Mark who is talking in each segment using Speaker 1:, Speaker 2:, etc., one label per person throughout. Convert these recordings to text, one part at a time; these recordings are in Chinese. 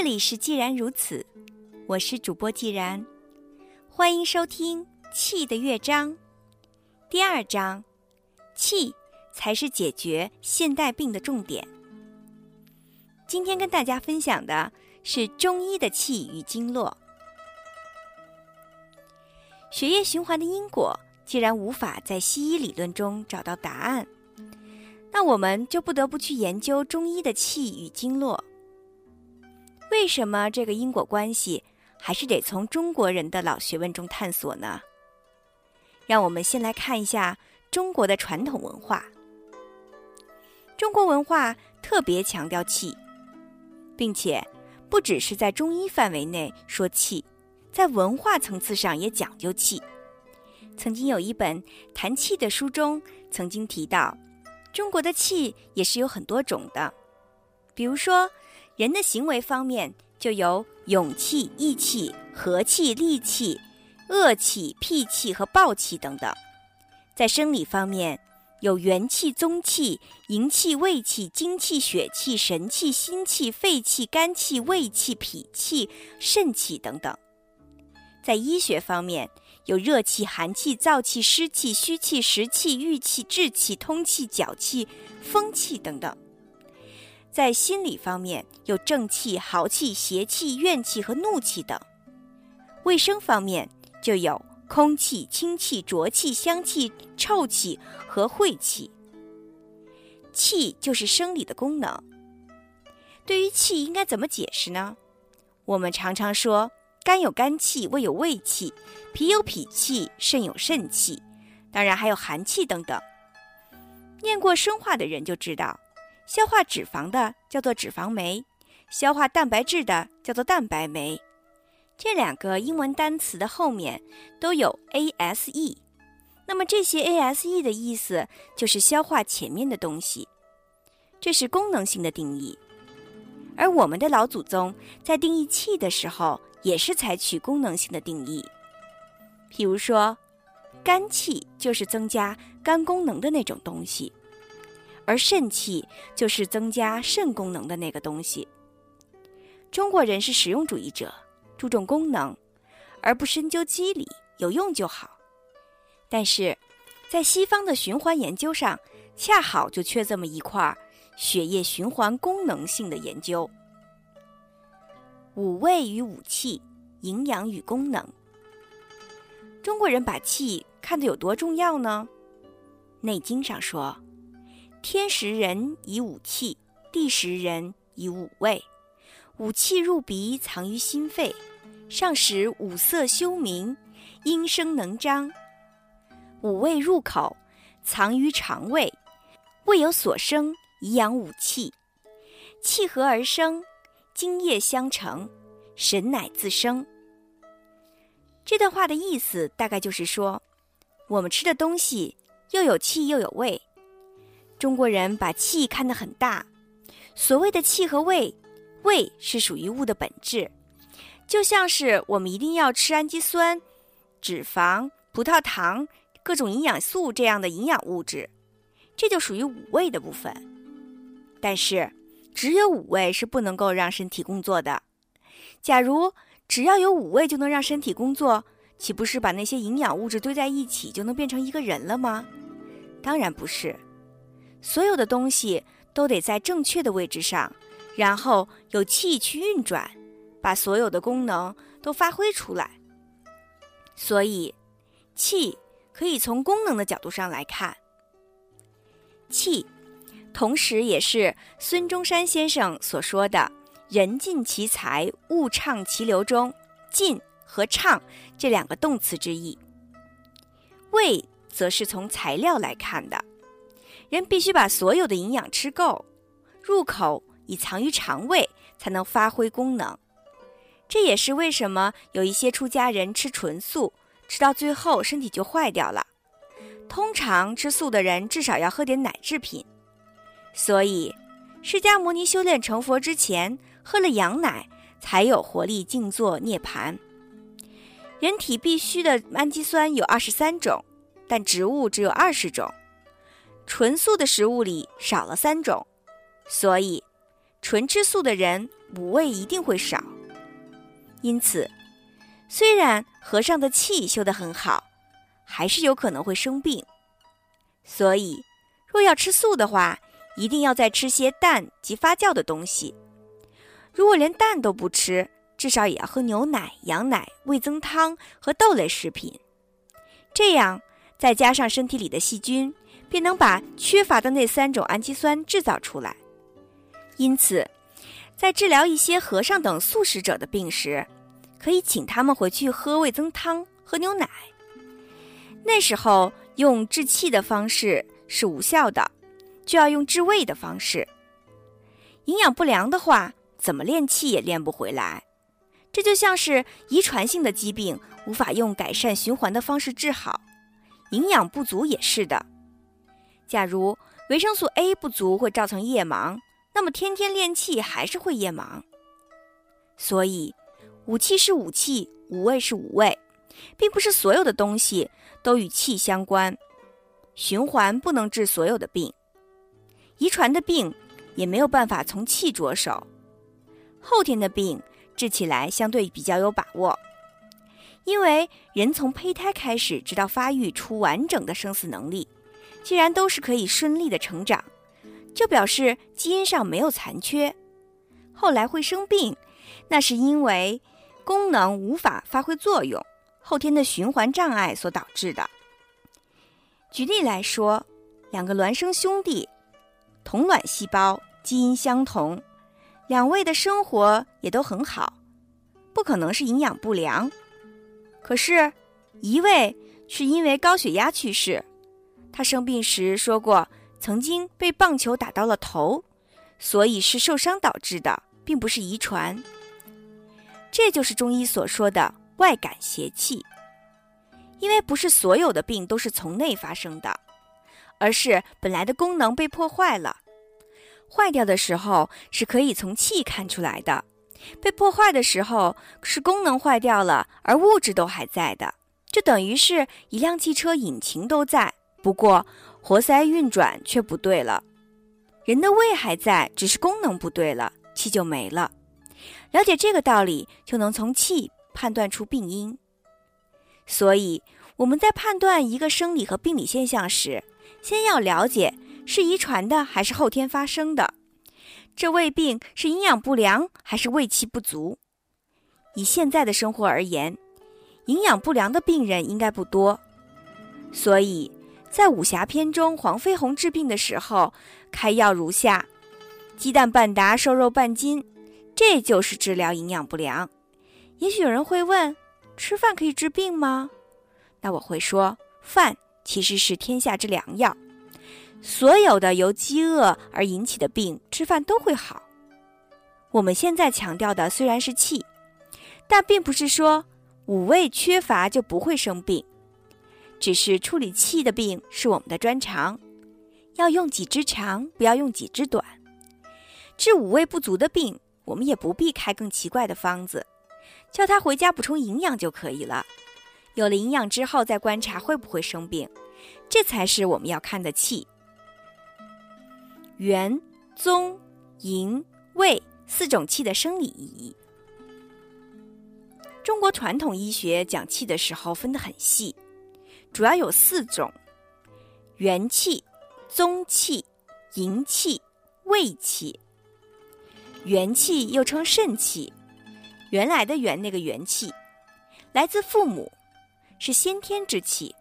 Speaker 1: 这里是既然如此，我是主播既然，欢迎收听《气的乐章》第二章，气才是解决现代病的重点。今天跟大家分享的是中医的气与经络。血液循环的因果，既然无法在西医理论中找到答案，那我们就不得不去研究中医的气与经络。为什么这个因果关系还是得从中国人的老学问中探索呢？让我们先来看一下中国的传统文化。中国文化特别强调气，并且不只是在中医范围内说气，在文化层次上也讲究气。曾经有一本谈气的书中曾经提到，中国的气也是有很多种的，比如说。人的行为方面，就有勇气、义气、和气、戾气、恶气、脾气和暴气等等；在生理方面，有元气、宗气、营气、胃气、精气、血气、神气、心气、肺气、肝气、胃气、脾气、肾气等等；在医学方面，有热气、寒气、燥气、湿气、虚气、实气、郁气、滞气、通气、脚气、风气等等。在心理方面，有正气、豪气、邪气、怨气和怒气等；卫生方面，就有空气、清气、浊气、香气、臭气和晦气。气就是生理的功能。对于气，应该怎么解释呢？我们常常说，肝有肝气，胃有胃气，脾有脾气，肾有肾气，当然还有寒气等等。念过生化的人就知道。消化脂肪的叫做脂肪酶，消化蛋白质的叫做蛋白酶。这两个英文单词的后面都有 ase，那么这些 ase 的意思就是消化前面的东西，这是功能性的定义。而我们的老祖宗在定义气的时候，也是采取功能性的定义。譬如说，肝气就是增加肝功能的那种东西。而肾气就是增加肾功能的那个东西。中国人是实用主义者，注重功能，而不深究机理，有用就好。但是，在西方的循环研究上，恰好就缺这么一块血液循环功能性的研究。五味与五气，营养与功能。中国人把气看得有多重要呢？《内经》上说。天时人以五气，地时人以五味。五气入鼻，藏于心肺，上使五色休明，阴声能张；五味入口，藏于肠胃，胃有所生，以养五气。气和而生，精液相承，神乃自生。这段话的意思大概就是说，我们吃的东西又有气又有味。中国人把气看得很大，所谓的气和胃，胃是属于物的本质，就像是我们一定要吃氨基酸、脂肪、葡萄糖、各种营养素这样的营养物质，这就属于五味的部分。但是，只有五味是不能够让身体工作的。假如只要有五味就能让身体工作，岂不是把那些营养物质堆在一起就能变成一个人了吗？当然不是。所有的东西都得在正确的位置上，然后有气去运转，把所有的功能都发挥出来。所以，气可以从功能的角度上来看。气，同时也是孙中山先生所说的“人尽其才，物畅其流”中“尽”和“畅”这两个动词之意。胃，则是从材料来看的。人必须把所有的营养吃够，入口以藏于肠胃，才能发挥功能。这也是为什么有一些出家人吃纯素，吃到最后身体就坏掉了。通常吃素的人至少要喝点奶制品。所以，释迦牟尼修炼成佛之前，喝了羊奶才有活力静坐涅槃。人体必需的氨基酸有二十三种，但植物只有二十种。纯素的食物里少了三种，所以纯吃素的人五味一定会少。因此，虽然和尚的气修得很好，还是有可能会生病。所以，若要吃素的话，一定要再吃些蛋及发酵的东西。如果连蛋都不吃，至少也要喝牛奶、羊奶、味增汤和豆类食品。这样，再加上身体里的细菌，便能把缺乏的那三种氨基酸制造出来。因此，在治疗一些和尚等素食者的病时，可以请他们回去喝味增汤、喝牛奶。那时候用治气的方式是无效的，就要用治胃的方式。营养不良的话，怎么练气也练不回来。这就像是遗传性的疾病无法用改善循环的方式治好，营养不足也是的。假如维生素 A 不足会造成夜盲，那么天天练气还是会夜盲。所以，五气是五气，五味是五味，并不是所有的东西都与气相关。循环不能治所有的病，遗传的病也没有办法从气着手，后天的病。治起来相对比较有把握，因为人从胚胎开始直到发育出完整的生死能力，既然都是可以顺利的成长，就表示基因上没有残缺。后来会生病，那是因为功能无法发挥作用，后天的循环障碍所导致的。举例来说，两个孪生兄弟，同卵细胞，基因相同。两位的生活也都很好，不可能是营养不良。可是，一位是因为高血压去世。他生病时说过，曾经被棒球打到了头，所以是受伤导致的，并不是遗传。这就是中医所说的外感邪气。因为不是所有的病都是从内发生的，而是本来的功能被破坏了。坏掉的时候是可以从气看出来的，被破坏的时候是功能坏掉了，而物质都还在的，就等于是一辆汽车引擎都在，不过活塞运转却不对了。人的胃还在，只是功能不对了，气就没了。了解这个道理，就能从气判断出病因。所以我们在判断一个生理和病理现象时，先要了解。是遗传的还是后天发生的？这胃病是营养不良还是胃气不足？以现在的生活而言，营养不良的病人应该不多。所以在武侠片中，黄飞鸿治病的时候开药如下：鸡蛋半打，瘦肉半斤，这就是治疗营养不良。也许有人会问：吃饭可以治病吗？那我会说，饭其实是天下之良药。所有的由饥饿而引起的病，吃饭都会好。我们现在强调的虽然是气，但并不是说五味缺乏就不会生病，只是处理气的病是我们的专长，要用几支长，不要用几支短。治五味不足的病，我们也不必开更奇怪的方子，叫他回家补充营养就可以了。有了营养之后，再观察会不会生病，这才是我们要看的气。元、宗、营、卫四种气的生理意义。中国传统医学讲气的时候分得很细，主要有四种：元气、宗气、营气、卫气。元气又称肾气，原来的元那个元气，来自父母，是先天之气。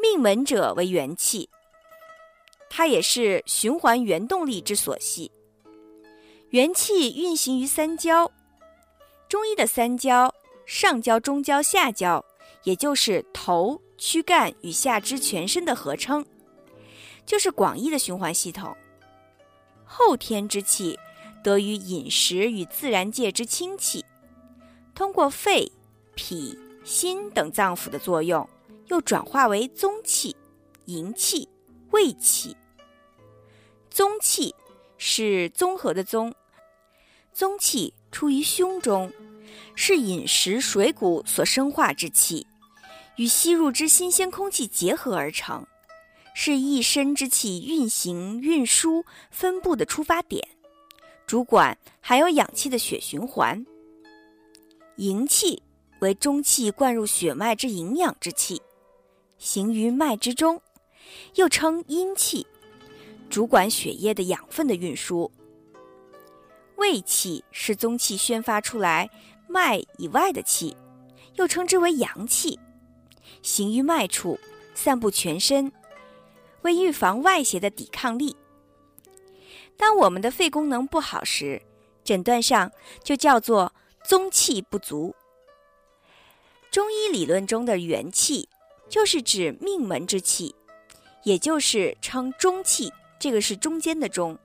Speaker 1: 命门者为元气。它也是循环原动力之所系。元气运行于三焦，中医的三焦：上焦、中焦、下焦，也就是头、躯干与下肢全身的合称，就是广义的循环系统。后天之气得于饮食与自然界之清气，通过肺、脾、心等脏腑的作用，又转化为宗气、营气。胃气，宗气是综合的宗，宗气出于胸中，是饮食水谷所生化之气，与吸入之新鲜空气结合而成，是一身之气运行、运输、分布的出发点。主管含有氧气的血循环。营气为中气灌入血脉之营养之气，行于脉之中，又称阴气，主管血液的养分的运输。卫气是宗气宣发出来脉以外的气，又称之为阳气，行于脉处，散布全身，为预防外邪的抵抗力。当我们的肺功能不好时，诊断上就叫做宗气不足。中医理论中的元气，就是指命门之气，也就是称中气。这个是中间的中。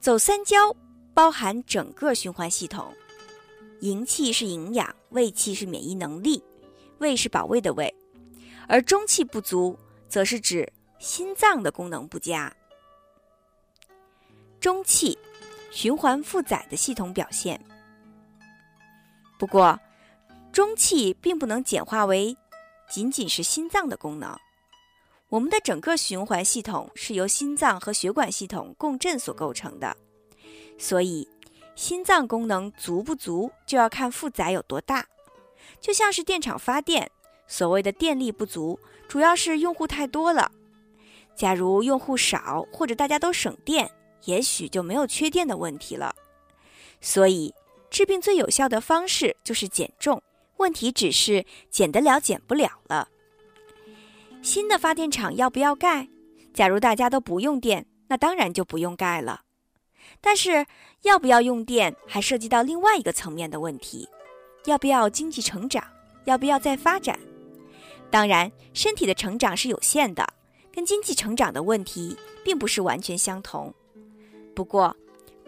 Speaker 1: 走三焦，包含整个循环系统。营气是营养，卫气是免疫能力，卫是保卫的卫，而中气不足，则是指心脏的功能不佳。中气，循环负载的系统表现。不过，中气并不能简化为仅仅是心脏的功能。我们的整个循环系统是由心脏和血管系统共振所构成的，所以心脏功能足不足就要看负载有多大。就像是电厂发电，所谓的电力不足，主要是用户太多了。假如用户少，或者大家都省电。也许就没有缺电的问题了，所以治病最有效的方式就是减重。问题只是减得了减不了了。新的发电厂要不要盖？假如大家都不用电，那当然就不用盖了。但是要不要用电，还涉及到另外一个层面的问题：要不要经济成长？要不要再发展？当然，身体的成长是有限的，跟经济成长的问题并不是完全相同。不过，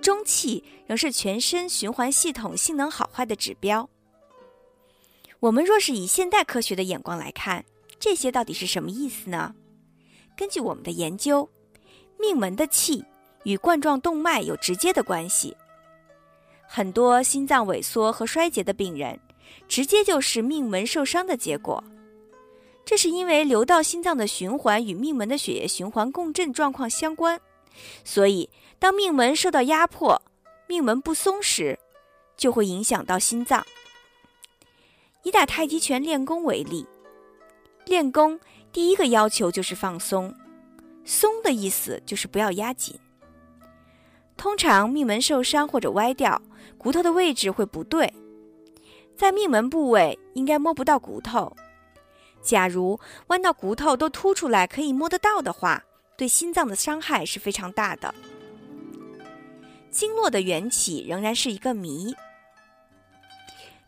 Speaker 1: 中气仍是全身循环系统性能好坏的指标。我们若是以现代科学的眼光来看，这些到底是什么意思呢？根据我们的研究，命门的气与冠状动脉有直接的关系。很多心脏萎缩和衰竭的病人，直接就是命门受伤的结果。这是因为流到心脏的循环与命门的血液循环共振状况相关。所以，当命门受到压迫，命门不松时，就会影响到心脏。以打太极拳练功为例，练功第一个要求就是放松，松的意思就是不要压紧。通常命门受伤或者歪掉，骨头的位置会不对，在命门部位应该摸不到骨头。假如弯到骨头都凸出来，可以摸得到的话。对心脏的伤害是非常大的。经络的缘起仍然是一个谜。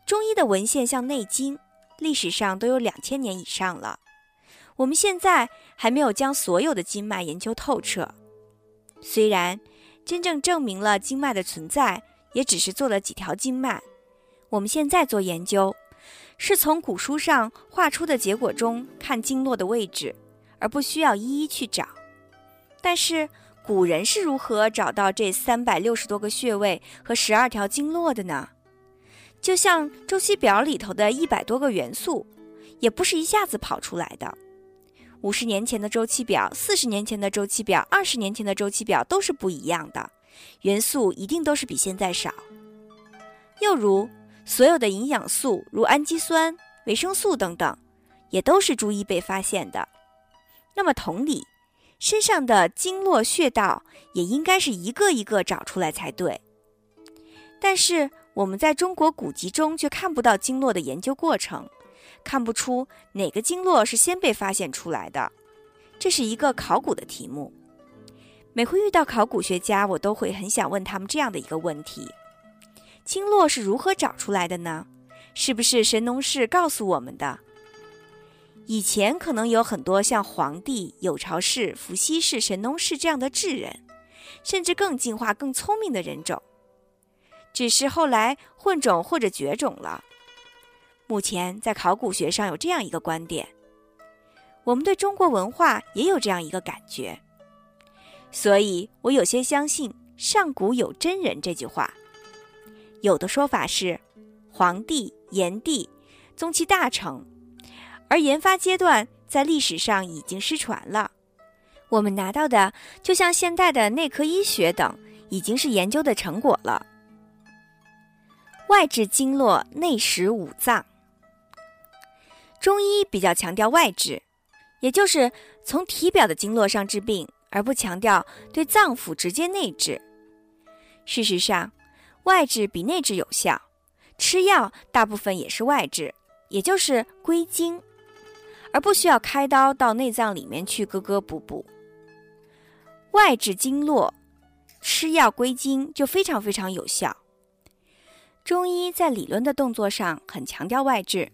Speaker 1: 中医的文献像《内经》，历史上都有两千年以上了。我们现在还没有将所有的经脉研究透彻。虽然真正证明了经脉的存在，也只是做了几条经脉。我们现在做研究，是从古书上画出的结果中看经络的位置，而不需要一一去找。但是古人是如何找到这三百六十多个穴位和十二条经络的呢？就像周期表里头的一百多个元素，也不是一下子跑出来的。五十年前的周期表、四十年前的周期表、二十年前的周期表都是不一样的，元素一定都是比现在少。又如所有的营养素，如氨基酸、维生素等等，也都是逐一被发现的。那么同理。身上的经络穴道也应该是一个一个找出来才对，但是我们在中国古籍中却看不到经络的研究过程，看不出哪个经络是先被发现出来的，这是一个考古的题目。每回遇到考古学家，我都会很想问他们这样的一个问题：经络是如何找出来的呢？是不是神农氏告诉我们的？以前可能有很多像黄帝、有巢氏、伏羲氏、神农氏这样的智人，甚至更进化、更聪明的人种，只是后来混种或者绝种了。目前在考古学上有这样一个观点，我们对中国文化也有这样一个感觉，所以我有些相信“上古有真人”这句话。有的说法是，黄帝、炎帝，宗其大成。而研发阶段在历史上已经失传了，我们拿到的就像现代的内科医学等，已经是研究的成果了。外治经络，内实五脏。中医比较强调外治，也就是从体表的经络上治病，而不强调对脏腑直接内治。事实上，外治比内治有效，吃药大部分也是外治，也就是归经，而不需要开刀到内脏里面去割割补补。外治经络，吃药归经就非常非常有效。中医在理论的动作上很强调外治，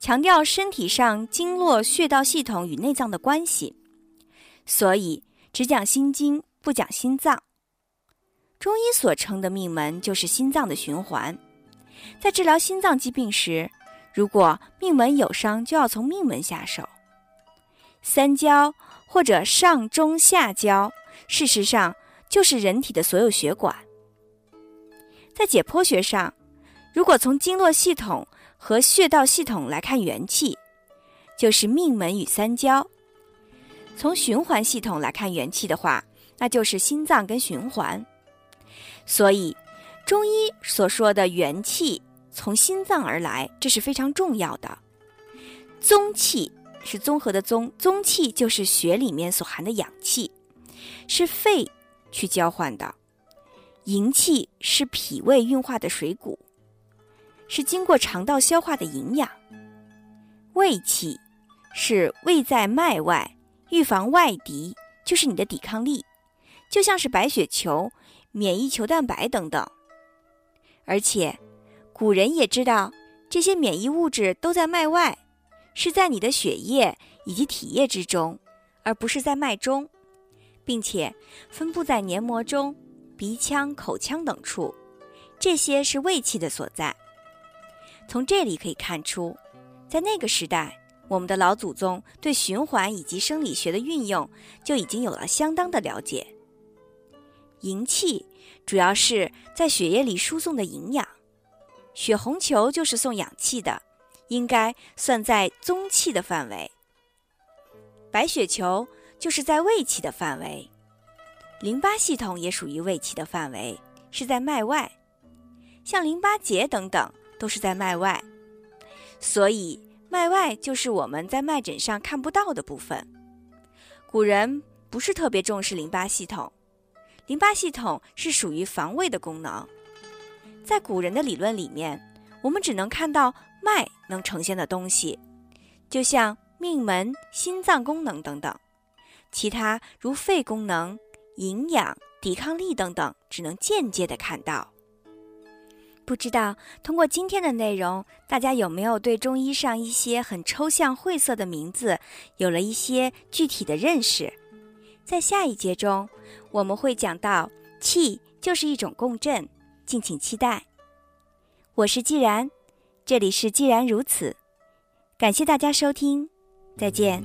Speaker 1: 强调身体上经络穴道系统与内脏的关系，所以只讲心经，不讲心脏。中医所称的命门就是心脏的循环，在治疗心脏疾病时，如果命门有伤，就要从命门下手。三焦或者上中下焦，事实上就是人体的所有血管。在解剖学上，如果从经络系统和穴道系统来看元气，就是命门与三焦；从循环系统来看元气的话，那就是心脏跟循环。所以，中医所说的元气从心脏而来，这是非常重要的。宗气是综合的宗，宗气就是血里面所含的氧气，是肺去交换的。营气是脾胃运化的水谷，是经过肠道消化的营养。胃气是胃在脉外，预防外敌，就是你的抵抗力，就像是白血球、免疫球蛋白等等。而且，古人也知道这些免疫物质都在脉外，是在你的血液以及体液之中，而不是在脉中，并且分布在黏膜中。鼻腔、口腔等处，这些是胃气的所在。从这里可以看出，在那个时代，我们的老祖宗对循环以及生理学的运用就已经有了相当的了解。营气主要是在血液里输送的营养，血红球就是送氧气的，应该算在宗气的范围。白血球就是在胃气的范围。淋巴系统也属于胃气的范围，是在脉外，像淋巴结等等都是在脉外，所以脉外就是我们在脉诊上看不到的部分。古人不是特别重视淋巴系统，淋巴系统是属于防卫的功能，在古人的理论里面，我们只能看到脉能呈现的东西，就像命门、心脏功能等等，其他如肺功能。营养、抵抗力等等，只能间接的看到。不知道通过今天的内容，大家有没有对中医上一些很抽象晦涩的名字有了一些具体的认识？在下一节中，我们会讲到气就是一种共振，敬请期待。我是既然，这里是既然如此，感谢大家收听，再见。